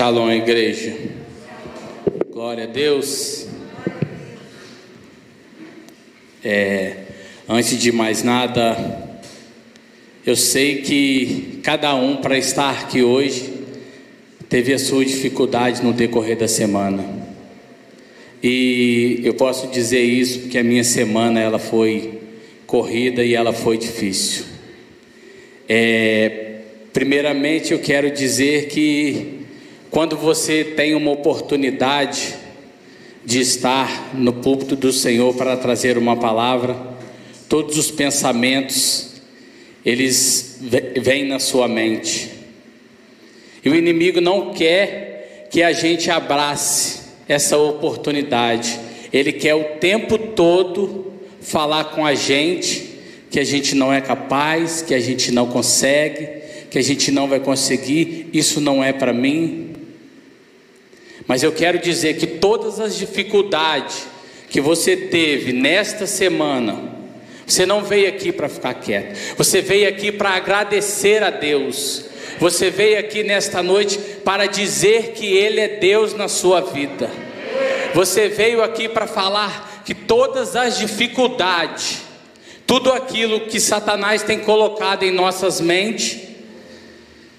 Shalom, igreja. Glória a Deus. É, antes de mais nada, eu sei que cada um para estar aqui hoje teve a sua dificuldade no decorrer da semana. E eu posso dizer isso porque a minha semana ela foi corrida e ela foi difícil. É, primeiramente eu quero dizer que quando você tem uma oportunidade de estar no púlpito do Senhor para trazer uma palavra, todos os pensamentos eles vêm na sua mente. E o inimigo não quer que a gente abrace essa oportunidade. Ele quer o tempo todo falar com a gente que a gente não é capaz, que a gente não consegue, que a gente não vai conseguir, isso não é para mim. Mas eu quero dizer que todas as dificuldades que você teve nesta semana, você não veio aqui para ficar quieto, você veio aqui para agradecer a Deus. Você veio aqui nesta noite para dizer que Ele é Deus na sua vida. Você veio aqui para falar que todas as dificuldades, tudo aquilo que Satanás tem colocado em nossas mentes,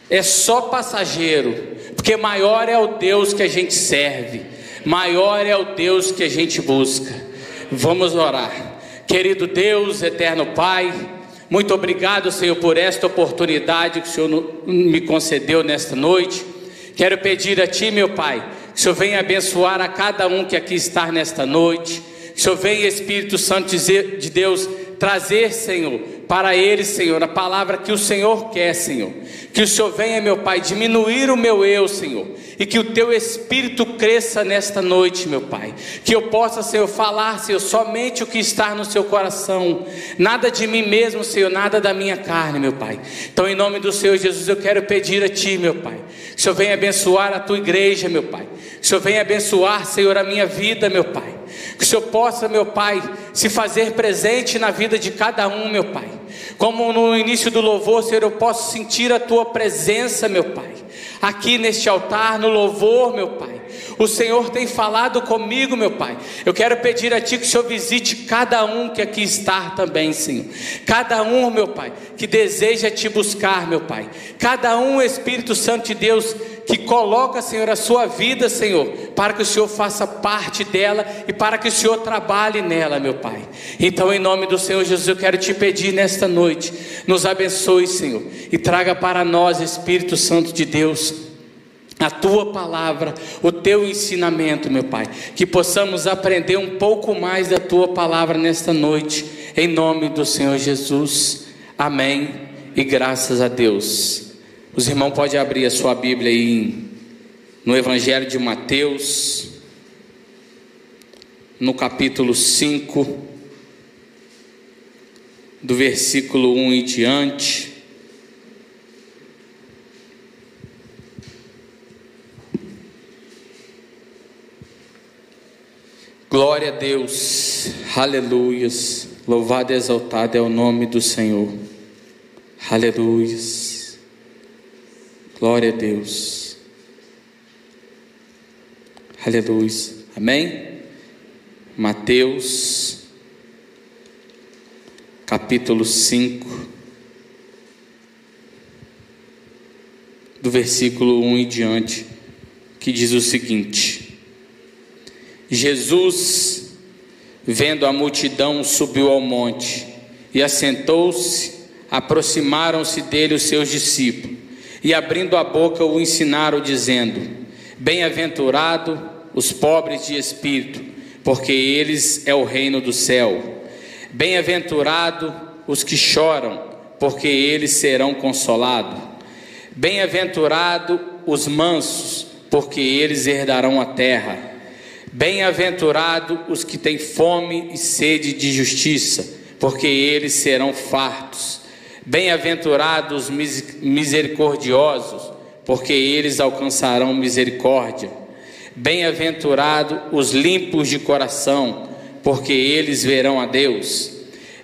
é só passageiro, porque maior é o Deus que a gente serve, maior é o Deus que a gente busca. Vamos orar. Querido Deus, eterno Pai, muito obrigado, Senhor, por esta oportunidade que o Senhor me concedeu nesta noite. Quero pedir a Ti, meu Pai, que o Senhor venha abençoar a cada um que aqui está nesta noite. Que o Senhor venha, Espírito Santo de Deus, trazer, Senhor, para eles, Senhor, a palavra que o Senhor quer, Senhor. Que o Senhor venha, meu Pai, diminuir o meu eu, Senhor, e que o teu espírito cresça nesta noite, meu Pai. Que eu possa, Senhor, falar, Senhor, somente o que está no seu coração, nada de mim mesmo, Senhor, nada da minha carne, meu Pai. Então, em nome do Senhor Jesus, eu quero pedir a Ti, meu Pai, que o Senhor venha abençoar a tua igreja, meu Pai. Que o Senhor venha abençoar, Senhor, a minha vida, meu Pai. Que o Senhor possa, meu Pai, se fazer presente na vida de cada um, meu Pai. Como no início do louvor, Senhor, eu posso sentir a tua presença, meu Pai. Aqui neste altar, no louvor, meu Pai. O Senhor tem falado comigo, meu Pai. Eu quero pedir a Ti que o Senhor visite cada um que aqui está também, Senhor. Cada um, meu Pai, que deseja te buscar, meu Pai. Cada um, Espírito Santo de Deus, que coloca, Senhor, a sua vida, Senhor, para que o Senhor faça parte dela e para que o Senhor trabalhe nela, meu Pai. Então, em nome do Senhor Jesus, eu quero te pedir nesta noite, nos abençoe, Senhor, e traga para nós, Espírito Santo de Deus, a tua palavra, o teu ensinamento, meu Pai, que possamos aprender um pouco mais da tua palavra nesta noite, em nome do Senhor Jesus. Amém. E graças a Deus. Os irmãos podem abrir a sua Bíblia aí no Evangelho de Mateus, no capítulo 5, do versículo 1 em diante. Glória a Deus, aleluias, louvado e exaltado é o nome do Senhor, aleluias. Glória a Deus. Aleluia. Amém? Mateus, capítulo 5, do versículo 1 em diante, que diz o seguinte: Jesus, vendo a multidão, subiu ao monte e assentou-se, aproximaram-se dele os seus discípulos e abrindo a boca o ensinaram, dizendo: Bem-aventurado os pobres de espírito, porque eles é o reino do céu. Bem-aventurado os que choram, porque eles serão consolados. Bem-aventurado os mansos, porque eles herdarão a terra. Bem-aventurado os que têm fome e sede de justiça, porque eles serão fartos. Bem-aventurados misericordiosos, porque eles alcançarão misericórdia. Bem-aventurados os limpos de coração, porque eles verão a Deus.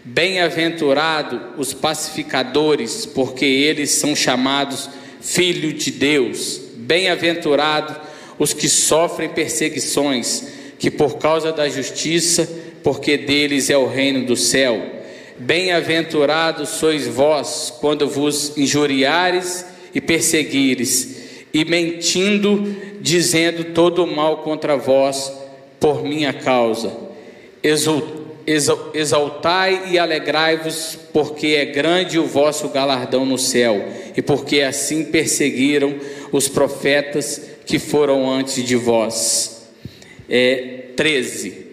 Bem-aventurados os pacificadores, porque eles são chamados filhos de Deus. Bem-aventurado os que sofrem perseguições, que por causa da justiça, porque deles é o reino do céu. Bem-aventurados sois vós quando vos injuriares e perseguires, e mentindo, dizendo todo o mal contra vós por minha causa. Exaltai e alegrai-vos, porque é grande o vosso galardão no céu, e porque assim perseguiram os profetas que foram antes de vós. É, 13.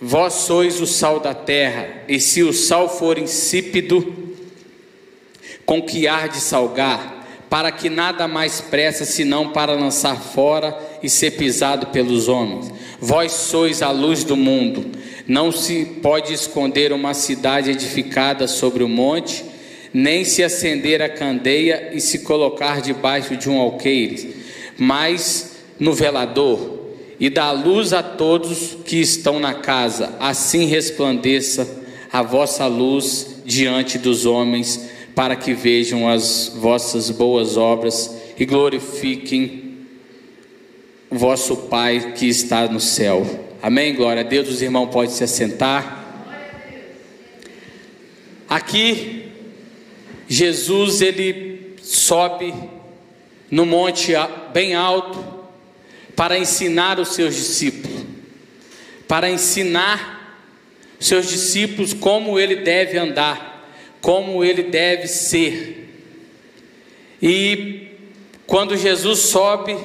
Vós sois o sal da terra, e se o sal for insípido, com que há de salgar? para que nada mais pressa senão para lançar fora e ser pisado pelos homens. Vós sois a luz do mundo. Não se pode esconder uma cidade edificada sobre o monte, nem se acender a candeia e se colocar debaixo de um alqueire, mas no velador, e dá luz a todos que estão na casa. Assim resplandeça a vossa luz diante dos homens para que vejam as vossas boas obras e glorifiquem vosso Pai que está no céu. Amém? Glória a Deus. Os irmãos podem se assentar. Aqui, Jesus ele sobe no monte bem alto para ensinar os seus discípulos, para ensinar seus discípulos como ele deve andar como ele deve ser. E quando Jesus sobe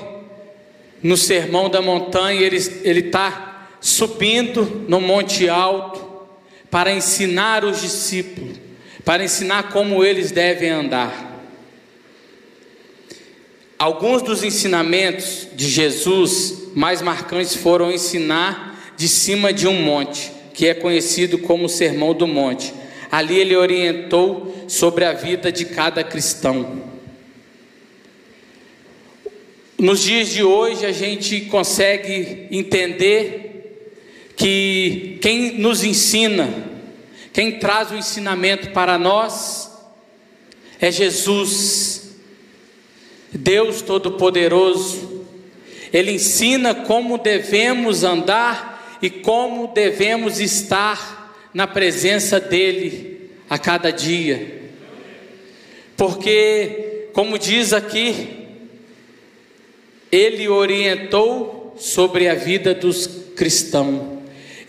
no sermão da montanha, ele está subindo no monte alto para ensinar os discípulos, para ensinar como eles devem andar. Alguns dos ensinamentos de Jesus mais marcantes foram ensinar de cima de um monte, que é conhecido como o Sermão do Monte. Ali ele orientou sobre a vida de cada cristão. Nos dias de hoje a gente consegue entender que quem nos ensina, quem traz o ensinamento para nós é Jesus, Deus Todo-Poderoso. Ele ensina como devemos andar e como devemos estar na presença dEle a cada dia. Porque, como diz aqui, Ele orientou sobre a vida dos cristãos.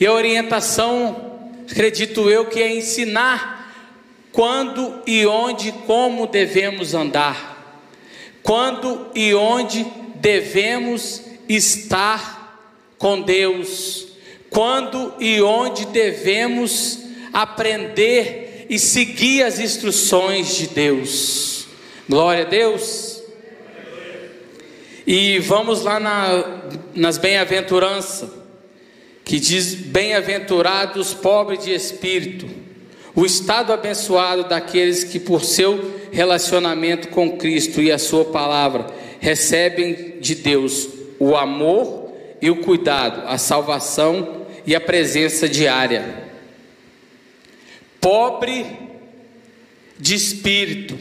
E a orientação, acredito eu, que é ensinar quando e onde, como devemos andar, quando e onde devemos estar com Deus quando e onde devemos aprender e seguir as instruções de Deus. Glória a Deus. E vamos lá na, nas bem-aventuranças, que diz: Bem-aventurados pobres de espírito, o estado abençoado daqueles que, por seu relacionamento com Cristo e a Sua palavra, recebem de Deus o amor e o cuidado, a salvação e a presença diária. Pobre de espírito,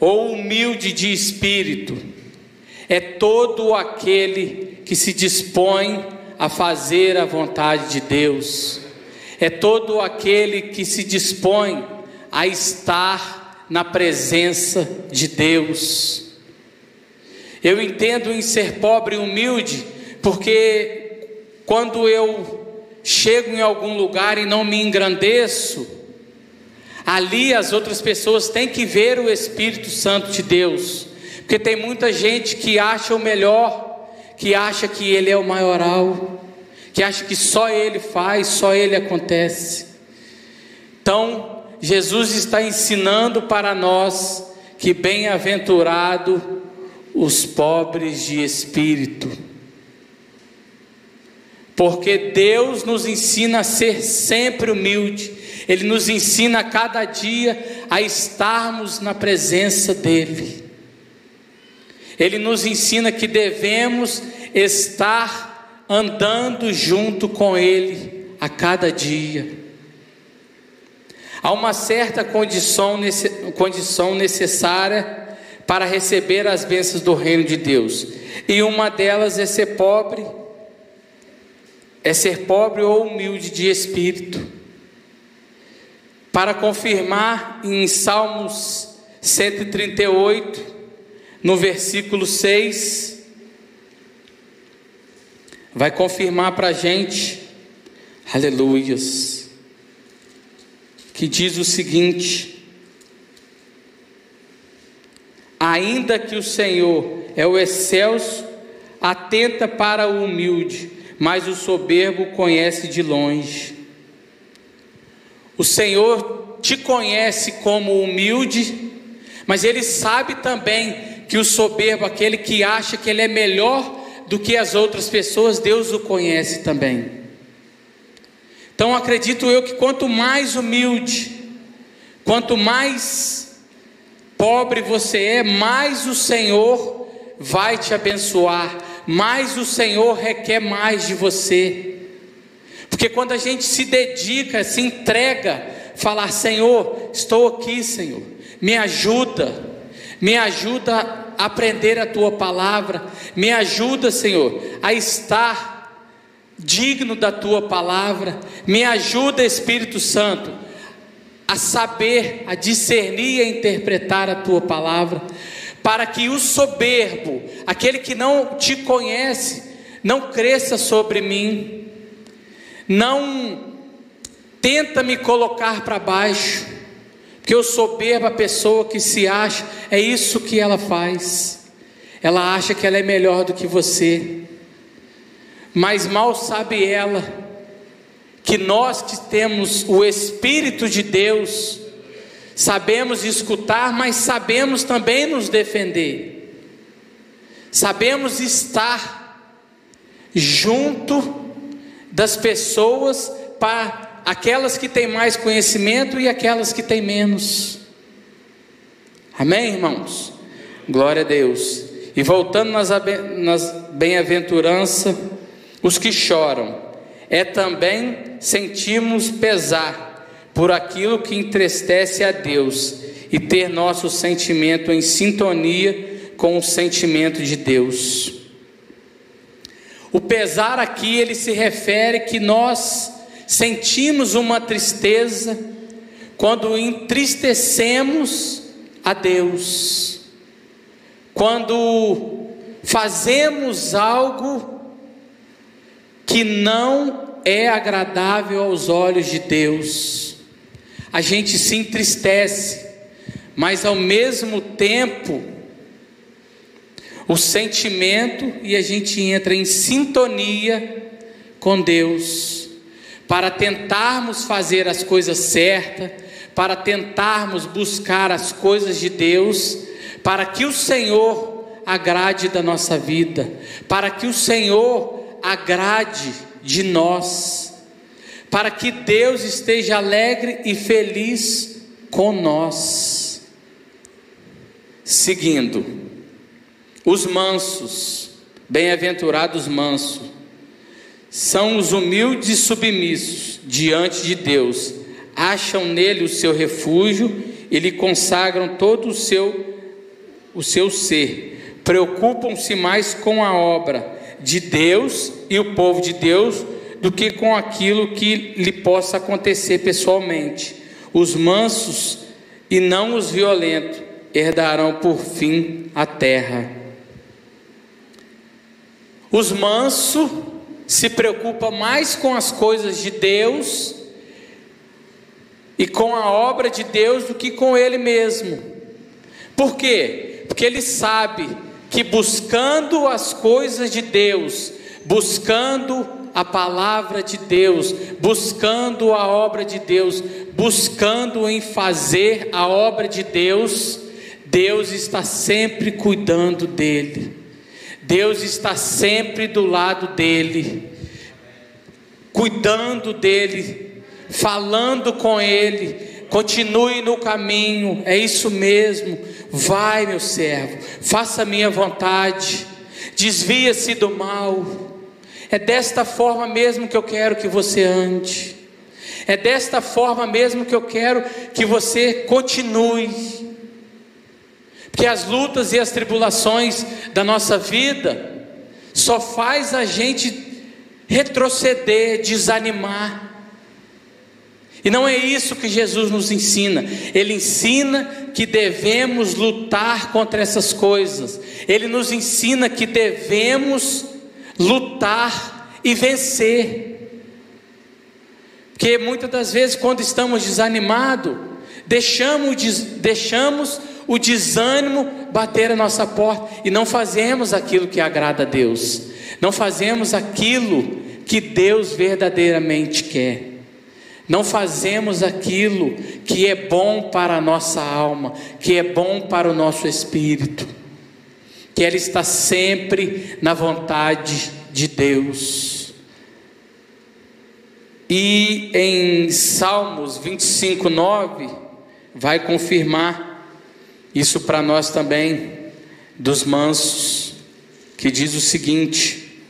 ou humilde de espírito, é todo aquele que se dispõe a fazer a vontade de Deus, é todo aquele que se dispõe a estar na presença de Deus. Eu entendo em ser pobre e humilde, porque quando eu chego em algum lugar e não me engrandeço, ali as outras pessoas têm que ver o Espírito Santo de Deus, porque tem muita gente que acha o melhor, que acha que ele é o maioral, que acha que só ele faz, só ele acontece. Então, Jesus está ensinando para nós que bem-aventurado os pobres de espírito porque Deus nos ensina a ser sempre humilde, Ele nos ensina a cada dia a estarmos na presença dEle. Ele nos ensina que devemos estar andando junto com Ele a cada dia. Há uma certa condição, condição necessária para receber as bênçãos do reino de Deus. E uma delas é ser pobre, é ser pobre ou humilde de espírito. Para confirmar em Salmos 138, no versículo 6, vai confirmar para a gente, aleluias, que diz o seguinte: ainda que o Senhor é o excelso, atenta para o humilde, mas o soberbo conhece de longe. O Senhor te conhece como humilde, mas Ele sabe também que o soberbo, aquele que acha que ele é melhor do que as outras pessoas, Deus o conhece também. Então acredito eu que quanto mais humilde, quanto mais pobre você é, mais o Senhor vai te abençoar, mais o Senhor requer mais de você. Porque quando a gente se dedica, se entrega, falar: Senhor, estou aqui, Senhor, me ajuda, me ajuda aprender a tua palavra, me ajuda, Senhor, a estar digno da tua palavra, me ajuda, Espírito Santo, a saber, a discernir e a interpretar a tua palavra, para que o soberbo, aquele que não te conhece, não cresça sobre mim não tenta me colocar para baixo, porque eu soberba pessoa que se acha, é isso que ela faz. Ela acha que ela é melhor do que você. Mas mal sabe ela que nós que temos o espírito de Deus, sabemos escutar, mas sabemos também nos defender. Sabemos estar junto das pessoas para aquelas que têm mais conhecimento e aquelas que têm menos. Amém, irmãos? Glória a Deus. E voltando nas, nas bem-aventuranças, os que choram, é também sentirmos pesar por aquilo que entristece a Deus e ter nosso sentimento em sintonia com o sentimento de Deus. O pesar aqui ele se refere que nós sentimos uma tristeza quando entristecemos a Deus. Quando fazemos algo que não é agradável aos olhos de Deus. A gente se entristece, mas ao mesmo tempo o sentimento e a gente entra em sintonia com Deus para tentarmos fazer as coisas certas, para tentarmos buscar as coisas de Deus, para que o Senhor agrade da nossa vida, para que o Senhor agrade de nós, para que Deus esteja alegre e feliz com nós. Seguindo, os mansos, bem-aventurados mansos, são os humildes e submissos diante de Deus, acham nele o seu refúgio e lhe consagram todo o seu, o seu ser, preocupam-se mais com a obra de Deus e o povo de Deus do que com aquilo que lhe possa acontecer pessoalmente. Os mansos e não os violentos herdarão por fim a terra. Os mansos se preocupam mais com as coisas de Deus e com a obra de Deus do que com ele mesmo. Por quê? Porque ele sabe que buscando as coisas de Deus, buscando a palavra de Deus, buscando a obra de Deus, buscando em fazer a obra de Deus, Deus está sempre cuidando dele. Deus está sempre do lado dele, cuidando dele, falando com ele. Continue no caminho, é isso mesmo. Vai, meu servo, faça a minha vontade, desvia-se do mal. É desta forma mesmo que eu quero que você ande. É desta forma mesmo que eu quero que você continue. Porque as lutas e as tribulações da nossa vida só faz a gente retroceder, desanimar. E não é isso que Jesus nos ensina. Ele ensina que devemos lutar contra essas coisas. Ele nos ensina que devemos lutar e vencer. Porque muitas das vezes, quando estamos desanimados, deixamos, deixamos o desânimo bater a nossa porta e não fazemos aquilo que agrada a Deus, não fazemos aquilo que Deus verdadeiramente quer. Não fazemos aquilo que é bom para a nossa alma, que é bom para o nosso espírito, que ela está sempre na vontade de Deus. E em Salmos 25, 9, vai confirmar isso para nós também, dos mansos, que diz o seguinte: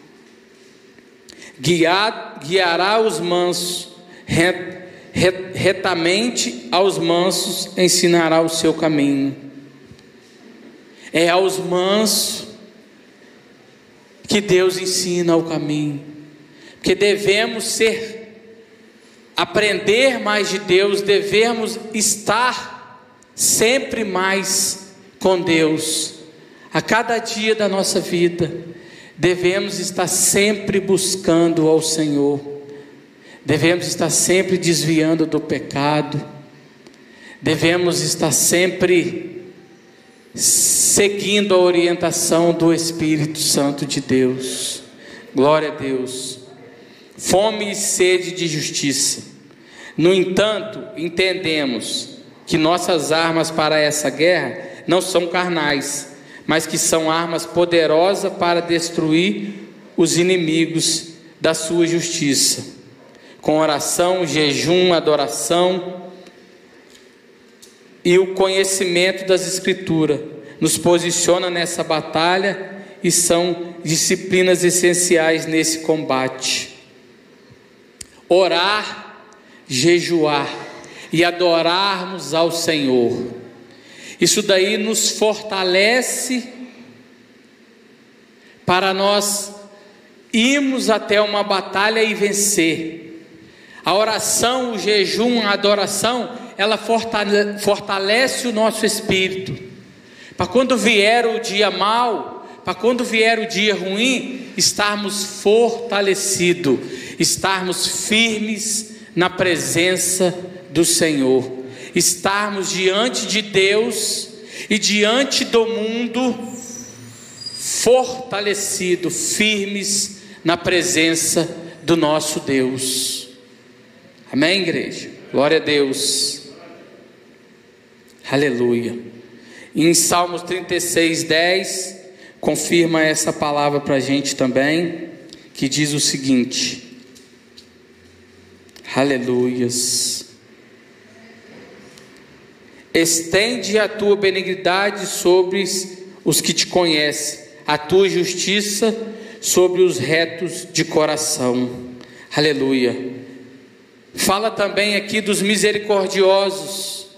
Guiar, guiará os mansos retamente aos mansos ensinará o seu caminho. É aos mansos que Deus ensina o caminho. Porque devemos ser aprender mais de Deus, devemos estar sempre mais com Deus. A cada dia da nossa vida, devemos estar sempre buscando ao Senhor. Devemos estar sempre desviando do pecado, devemos estar sempre seguindo a orientação do Espírito Santo de Deus. Glória a Deus. Fome e sede de justiça. No entanto, entendemos que nossas armas para essa guerra não são carnais, mas que são armas poderosas para destruir os inimigos da sua justiça com oração, jejum, adoração e o conhecimento das Escrituras, nos posiciona nessa batalha e são disciplinas essenciais nesse combate. Orar, jejuar e adorarmos ao Senhor. Isso daí nos fortalece para nós irmos até uma batalha e vencer. A oração, o jejum, a adoração, ela fortalece o nosso espírito. Para quando vier o dia mal, para quando vier o dia ruim, estarmos fortalecidos, estarmos firmes na presença do Senhor, estarmos diante de Deus e diante do mundo fortalecidos, firmes na presença do nosso Deus. Amém, igreja? Glória a Deus. Aleluia. em Salmos 36, 10, confirma essa palavra para a gente também, que diz o seguinte: Aleluias. Estende a tua benignidade sobre os que te conhecem, a tua justiça sobre os retos de coração. Aleluia. Fala também aqui dos misericordiosos,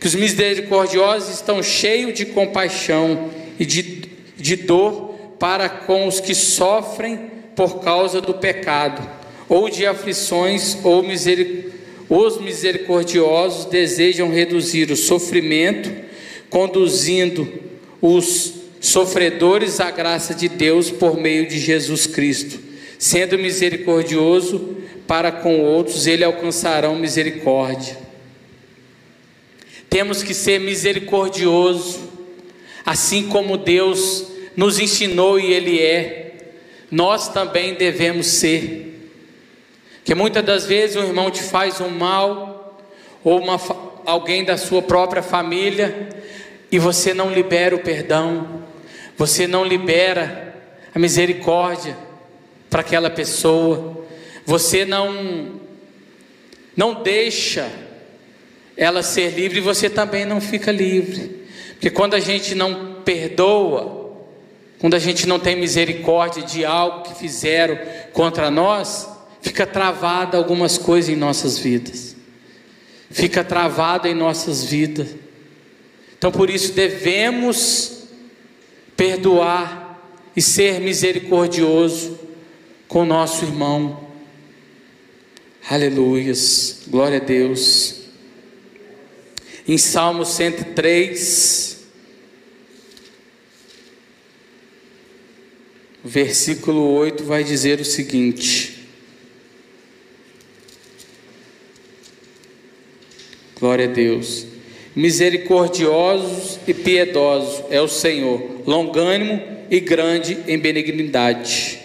que os misericordiosos estão cheios de compaixão e de, de dor para com os que sofrem por causa do pecado, ou de aflições, ou miseric... os misericordiosos desejam reduzir o sofrimento, conduzindo os sofredores à graça de Deus por meio de Jesus Cristo, sendo misericordioso para com outros, ele alcançarão misericórdia. Temos que ser misericordioso, assim como Deus nos ensinou e Ele é, nós também devemos ser. Que muitas das vezes um irmão te faz um mal, ou uma, alguém da sua própria família, e você não libera o perdão, você não libera a misericórdia para aquela pessoa, você não não deixa ela ser livre você também não fica livre. Porque quando a gente não perdoa, quando a gente não tem misericórdia de algo que fizeram contra nós, fica travada algumas coisas em nossas vidas. Fica travada em nossas vidas. Então por isso devemos perdoar e ser misericordioso com nosso irmão. Aleluias, glória a Deus. Em Salmo 103, versículo 8 vai dizer o seguinte: Glória a Deus. Misericordiosos e piedosos é o Senhor, longânimo e grande em benignidade.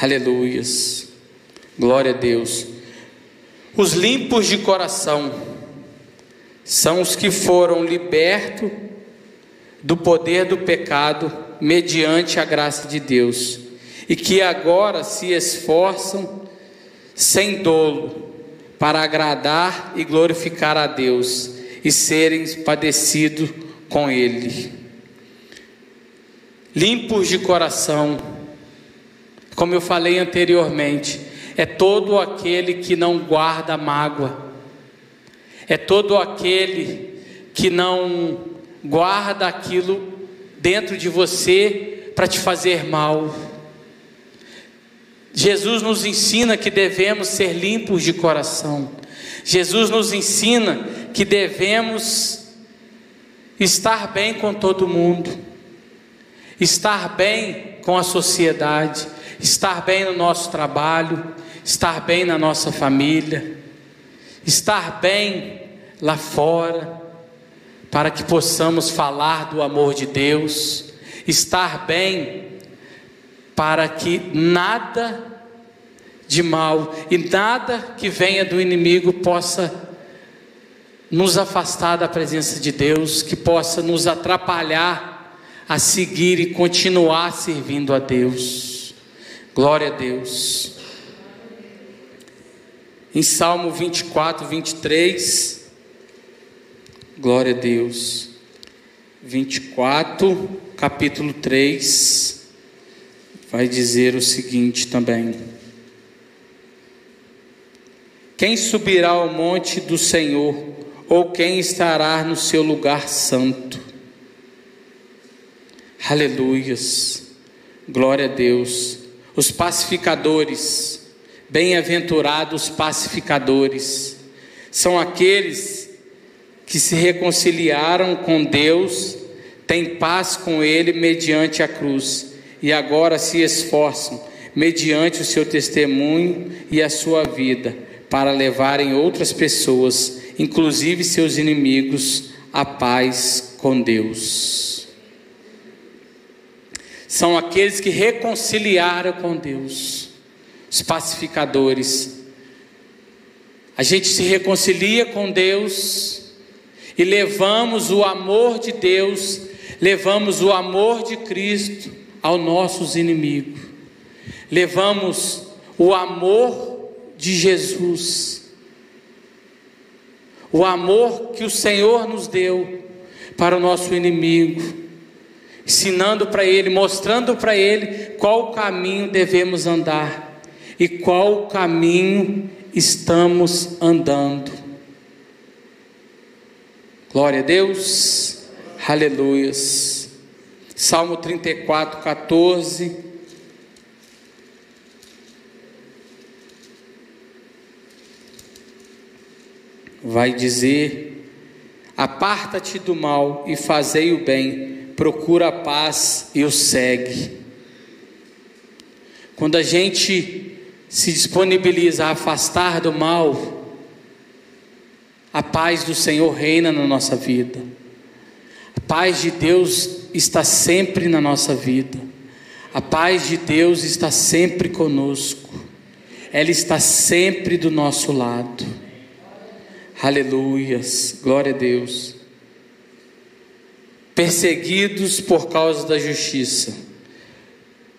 Aleluias. Glória a Deus. Os limpos de coração são os que foram libertos do poder do pecado mediante a graça de Deus e que agora se esforçam sem dolo para agradar e glorificar a Deus e serem padecidos com Ele. Limpos de coração, como eu falei anteriormente, é todo aquele que não guarda mágoa, é todo aquele que não guarda aquilo dentro de você para te fazer mal. Jesus nos ensina que devemos ser limpos de coração. Jesus nos ensina que devemos estar bem com todo mundo, estar bem com a sociedade, estar bem no nosso trabalho, estar bem na nossa família, estar bem lá fora, para que possamos falar do amor de Deus, estar bem para que nada de mal e nada que venha do inimigo possa nos afastar da presença de Deus, que possa nos atrapalhar a seguir e continuar servindo a Deus. Glória a Deus. Em Salmo 24, 23, glória a Deus. 24, capítulo 3, vai dizer o seguinte também: Quem subirá ao monte do Senhor, ou quem estará no seu lugar santo? Aleluias, glória a Deus. Os pacificadores, Bem-aventurados pacificadores. São aqueles que se reconciliaram com Deus, têm paz com Ele mediante a cruz e agora se esforçam, mediante o seu testemunho e a sua vida, para levarem outras pessoas, inclusive seus inimigos, à paz com Deus. São aqueles que reconciliaram com Deus os pacificadores. A gente se reconcilia com Deus e levamos o amor de Deus, levamos o amor de Cristo aos nossos inimigos. Levamos o amor de Jesus. O amor que o Senhor nos deu para o nosso inimigo, ensinando para ele, mostrando para ele qual caminho devemos andar e qual caminho estamos andando. Glória a Deus, aleluias. Salmo 34, 14. Vai dizer: Aparta-te do mal e fazei o bem, procura a paz e o segue. Quando a gente se disponibiliza a afastar do mal, a paz do Senhor reina na nossa vida. A paz de Deus está sempre na nossa vida. A paz de Deus está sempre conosco. Ela está sempre do nosso lado. Aleluias. Glória a Deus. Perseguidos por causa da justiça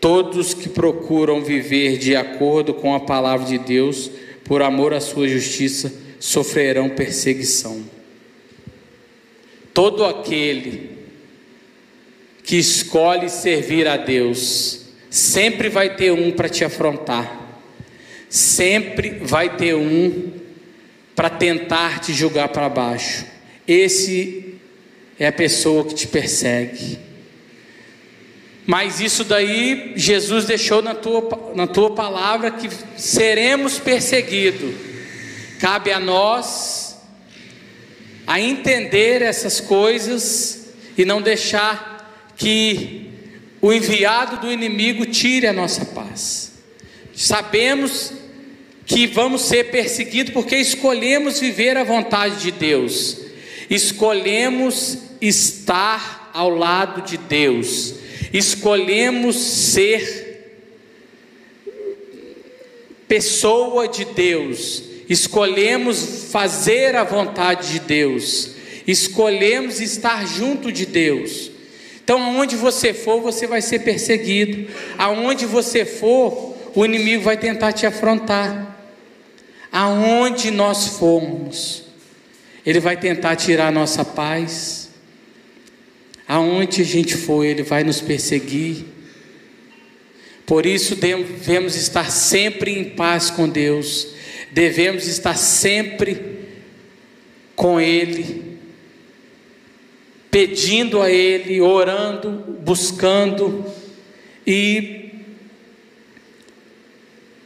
Todos que procuram viver de acordo com a palavra de Deus, por amor à sua justiça, sofrerão perseguição. Todo aquele que escolhe servir a Deus, sempre vai ter um para te afrontar, sempre vai ter um para tentar te julgar para baixo. Esse é a pessoa que te persegue. Mas isso daí Jesus deixou na tua, na tua palavra que seremos perseguidos. Cabe a nós a entender essas coisas e não deixar que o enviado do inimigo tire a nossa paz. Sabemos que vamos ser perseguidos porque escolhemos viver a vontade de Deus, escolhemos estar ao lado de Deus escolhemos ser pessoa de Deus, escolhemos fazer a vontade de Deus, escolhemos estar junto de Deus. Então, aonde você for, você vai ser perseguido, aonde você for, o inimigo vai tentar te afrontar. Aonde nós formos, ele vai tentar tirar a nossa paz Aonde a gente for, Ele vai nos perseguir. Por isso devemos estar sempre em paz com Deus, devemos estar sempre com Ele, pedindo a Ele, orando, buscando e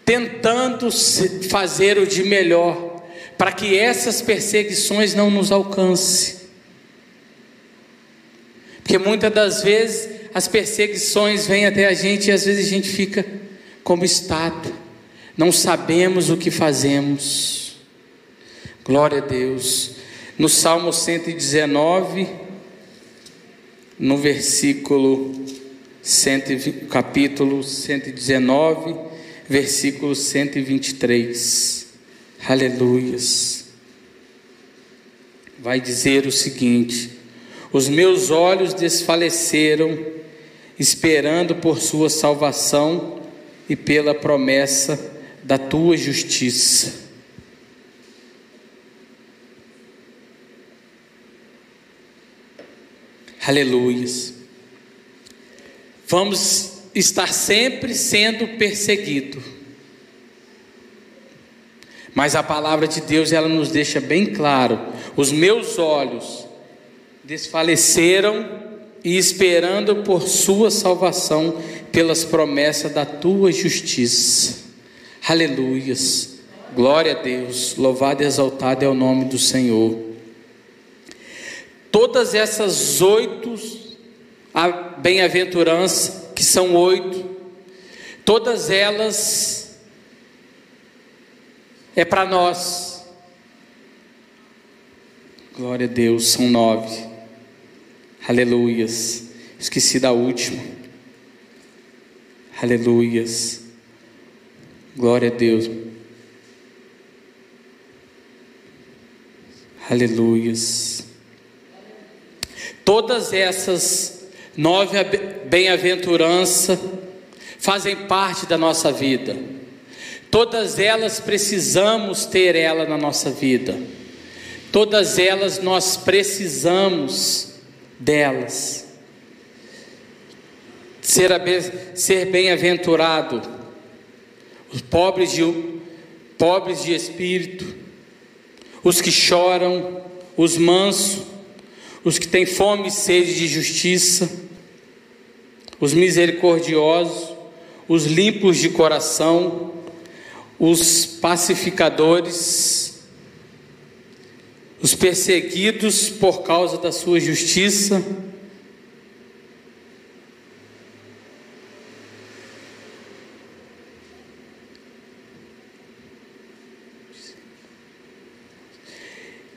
tentando fazer o de melhor, para que essas perseguições não nos alcancem. Porque muitas das vezes as perseguições vêm até a gente e às vezes a gente fica como estátua, não sabemos o que fazemos. Glória a Deus. No Salmo 119, no versículo 120, capítulo 119, versículo 123. Aleluias. Vai dizer o seguinte: os meus olhos desfaleceram, esperando por Sua salvação e pela promessa da Tua justiça. Aleluias. Vamos estar sempre sendo perseguido. Mas a palavra de Deus ela nos deixa bem claro: os meus olhos desfaleceram e esperando por sua salvação pelas promessas da tua justiça. Aleluias. Glória a Deus. Louvado e exaltado é o nome do Senhor. Todas essas oito bem-aventuranças, que são oito, todas elas é para nós. Glória a Deus, são nove. Aleluias. Esqueci da última. Aleluias. Glória a Deus. Aleluias. Todas essas nove bem-aventuranças fazem parte da nossa vida. Todas elas precisamos ter ela na nossa vida. Todas elas nós precisamos delas. Ser, ser bem-aventurado, os pobres de, pobres de espírito, os que choram, os mansos, os que têm fome e sede de justiça, os misericordiosos, os limpos de coração, os pacificadores, os perseguidos por causa da sua justiça,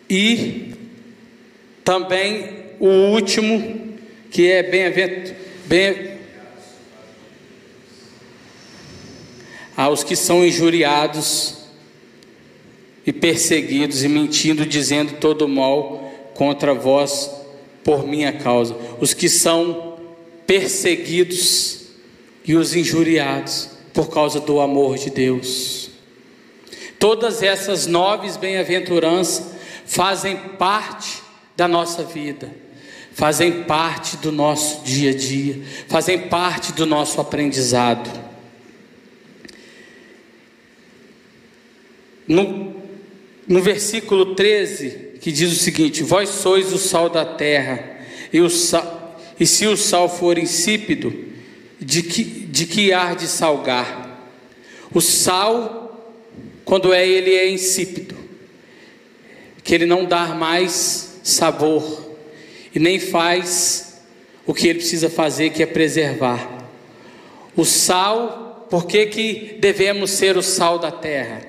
e também o último, que é bem-aventurado, bem, aos que são injuriados e perseguidos e mentindo, dizendo todo mal contra vós por minha causa. Os que são perseguidos e os injuriados por causa do amor de Deus. Todas essas nove bem-aventuranças fazem parte da nossa vida, fazem parte do nosso dia a dia, fazem parte do nosso aprendizado. No no versículo 13, que diz o seguinte: Vós sois o sal da terra, E, o sal, e se o sal for insípido, de que, de que ar de salgar? O sal, quando é ele é insípido, que ele não dá mais sabor e nem faz o que ele precisa fazer, que é preservar. O sal, por que, que devemos ser o sal da terra?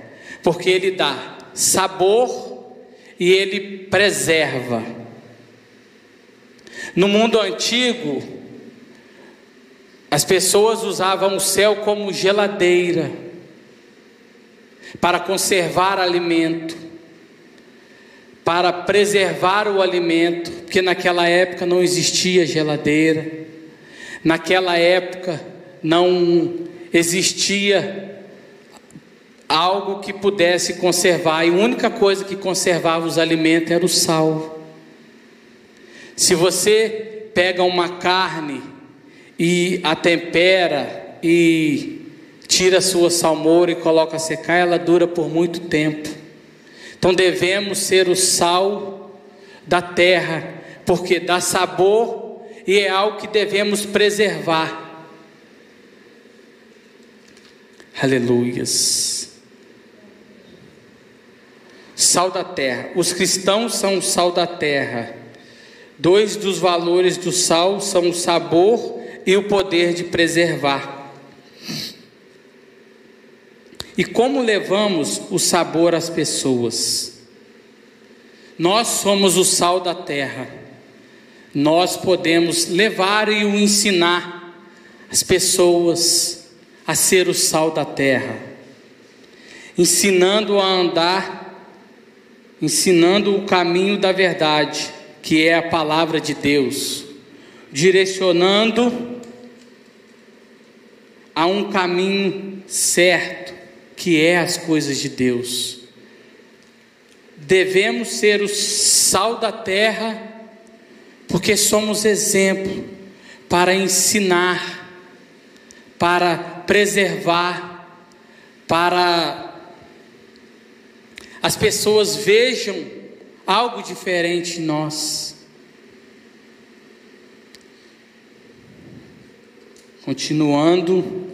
Porque ele dá sabor e ele preserva. No mundo antigo, as pessoas usavam o céu como geladeira para conservar alimento, para preservar o alimento, porque naquela época não existia geladeira, naquela época não existia algo que pudesse conservar, e a única coisa que conservava os alimentos era o sal. Se você pega uma carne e a tempera e tira a sua salmoura e coloca a secar, ela dura por muito tempo. Então devemos ser o sal da terra, porque dá sabor e é algo que devemos preservar. Aleluias. Sal da terra. Os cristãos são o sal da terra. Dois dos valores do sal são o sabor e o poder de preservar. E como levamos o sabor às pessoas? Nós somos o sal da terra. Nós podemos levar e o ensinar as pessoas a ser o sal da terra, ensinando a andar ensinando o caminho da verdade, que é a palavra de Deus, direcionando a um caminho certo, que é as coisas de Deus. Devemos ser o sal da terra, porque somos exemplo para ensinar, para preservar, para as pessoas vejam algo diferente em nós. Continuando.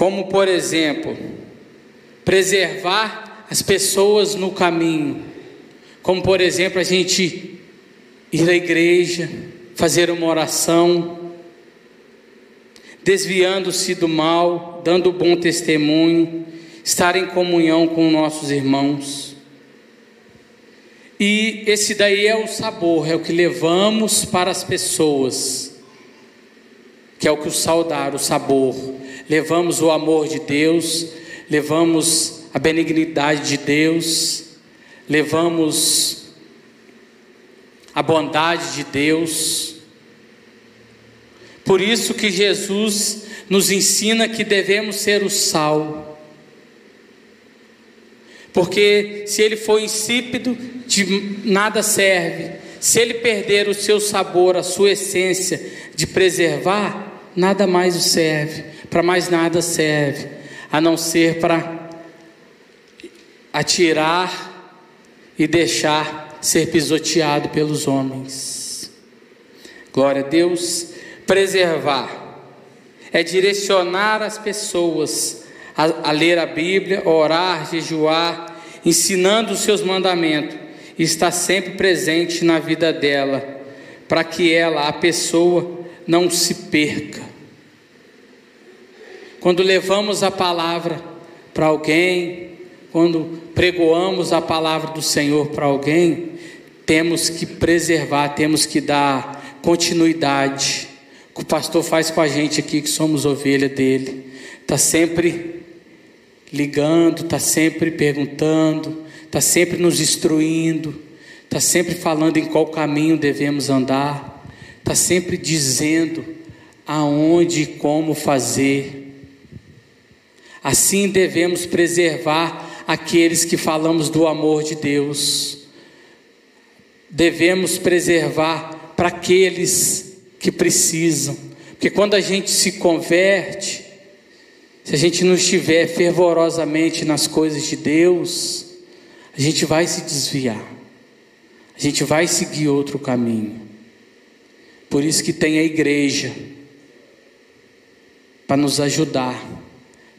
Como, por exemplo, preservar as pessoas no caminho. Como, por exemplo, a gente ir à igreja, fazer uma oração, desviando-se do mal, dando bom testemunho, estar em comunhão com nossos irmãos. E esse daí é o sabor, é o que levamos para as pessoas, que é o que o saudar, o sabor. Levamos o amor de Deus, levamos a benignidade de Deus, levamos a bondade de Deus, por isso que Jesus nos ensina que devemos ser o sal. Porque se ele for insípido, de nada serve. Se ele perder o seu sabor, a sua essência de preservar, nada mais o serve. Para mais nada serve, a não ser para atirar e deixar ser pisoteado pelos homens. Glória a Deus preservar, é direcionar as pessoas a, a ler a Bíblia, orar, jejuar, ensinando os seus mandamentos, e estar sempre presente na vida dela, para que ela, a pessoa, não se perca. Quando levamos a palavra para alguém, quando pregoamos a palavra do Senhor para alguém, temos que preservar, temos que dar continuidade que o pastor faz com a gente aqui, que somos ovelha dele. Está sempre ligando, está sempre perguntando, está sempre nos instruindo, está sempre falando em qual caminho devemos andar, está sempre dizendo aonde e como fazer. Assim devemos preservar aqueles que falamos do amor de Deus. Devemos preservar para aqueles que precisam. Porque quando a gente se converte, se a gente não estiver fervorosamente nas coisas de Deus, a gente vai se desviar. a gente vai seguir outro caminho. Por isso que tem a igreja para nos ajudar,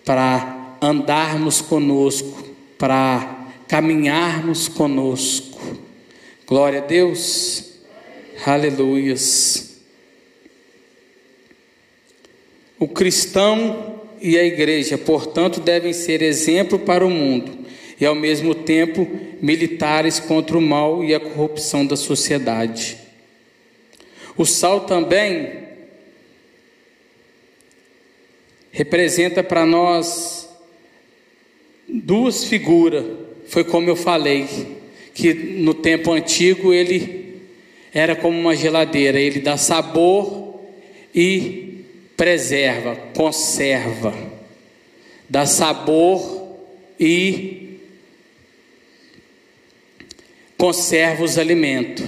para andarmos conosco, para caminharmos conosco. Glória a Deus. Aleluias. O cristão e a igreja, portanto, devem ser exemplo para o mundo e, ao mesmo tempo, militares contra o mal e a corrupção da sociedade. O sal também representa para nós duas figuras. Foi como eu falei, que no tempo antigo ele era como uma geladeira, ele dá sabor e preserva, conserva, dá sabor e conserva os alimentos.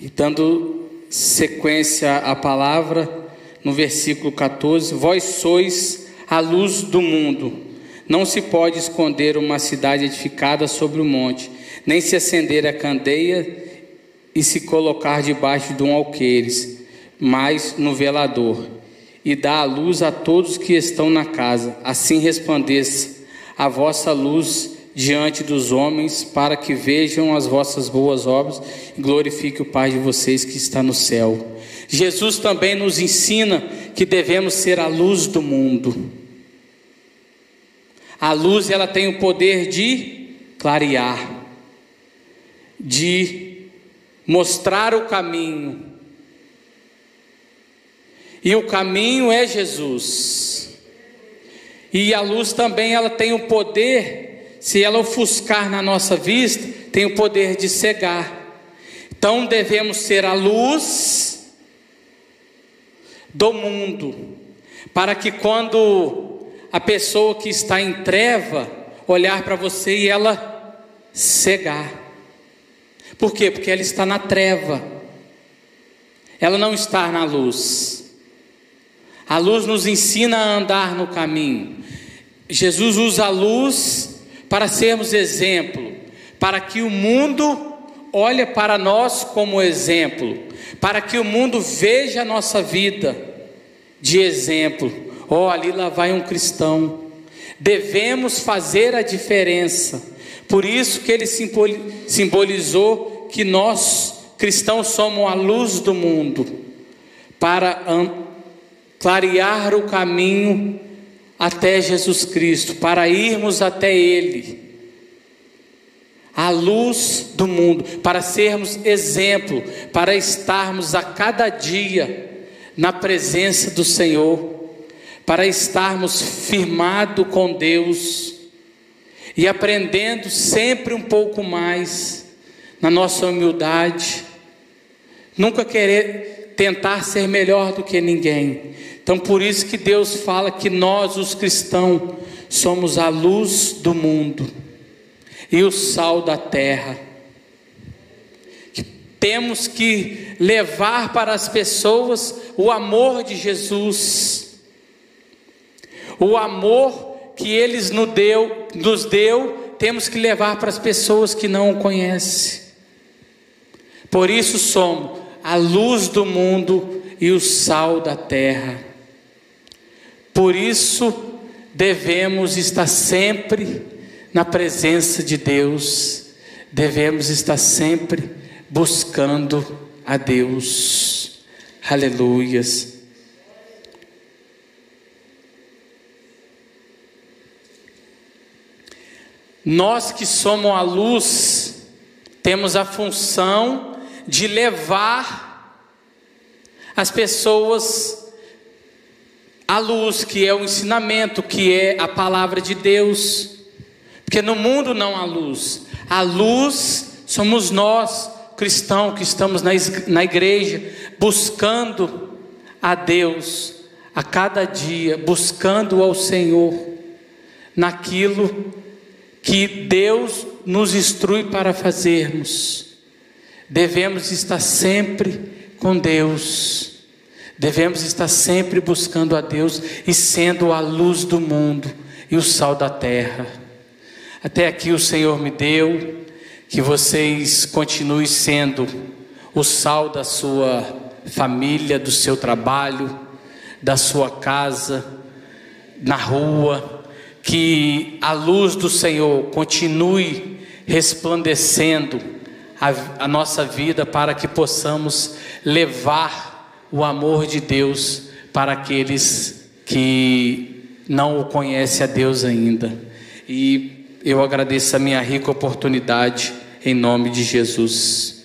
E dando sequência à palavra, no versículo 14: Vós sois a luz do mundo. Não se pode esconder uma cidade edificada sobre o monte, nem se acender a candeia e se colocar debaixo de um alqueires, mas no velador, e dá a luz a todos que estão na casa. Assim resplandeça a vossa luz diante dos homens, para que vejam as vossas boas obras e glorifique o Pai de vocês que está no céu. Jesus também nos ensina que devemos ser a luz do mundo. A luz ela tem o poder de clarear, de mostrar o caminho. E o caminho é Jesus. E a luz também ela tem o poder, se ela ofuscar na nossa vista, tem o poder de cegar. Então devemos ser a luz do mundo, para que quando a pessoa que está em treva olhar para você e ela cegar. Por quê? Porque ela está na treva. Ela não está na luz. A luz nos ensina a andar no caminho. Jesus usa a luz para sermos exemplo, para que o mundo olhe para nós como exemplo, para que o mundo veja a nossa vida de exemplo. Oh, ali lá vai um cristão. Devemos fazer a diferença. Por isso que ele simbolizou que nós, cristãos, somos a luz do mundo, para clarear o caminho até Jesus Cristo, para irmos até Ele. A luz do mundo, para sermos exemplo, para estarmos a cada dia na presença do Senhor, para estarmos firmados com Deus e aprendendo sempre um pouco mais na nossa humildade, nunca querer tentar ser melhor do que ninguém. Então, por isso que Deus fala que nós, os cristãos, somos a luz do mundo e o sal da terra. Temos que levar para as pessoas o amor de Jesus, o amor que eles nos deu, nos deu, temos que levar para as pessoas que não o conhecem. Por isso somos a luz do mundo e o sal da terra. Por isso devemos estar sempre na presença de Deus, devemos estar sempre buscando a Deus. Aleluias. Nós que somos a luz, temos a função de levar as pessoas à luz, que é o ensinamento, que é a palavra de Deus. Porque no mundo não há luz, a luz somos nós cristão que estamos na igreja buscando a Deus a cada dia, buscando ao Senhor naquilo que Deus nos instrui para fazermos. Devemos estar sempre com Deus. Devemos estar sempre buscando a Deus e sendo a luz do mundo e o sal da terra. Até aqui o Senhor me deu que vocês continuem sendo o sal da sua família, do seu trabalho, da sua casa, na rua, que a luz do Senhor continue resplandecendo a, a nossa vida para que possamos levar o amor de Deus para aqueles que não o conhecem a Deus ainda. E eu agradeço a minha rica oportunidade em nome de Jesus.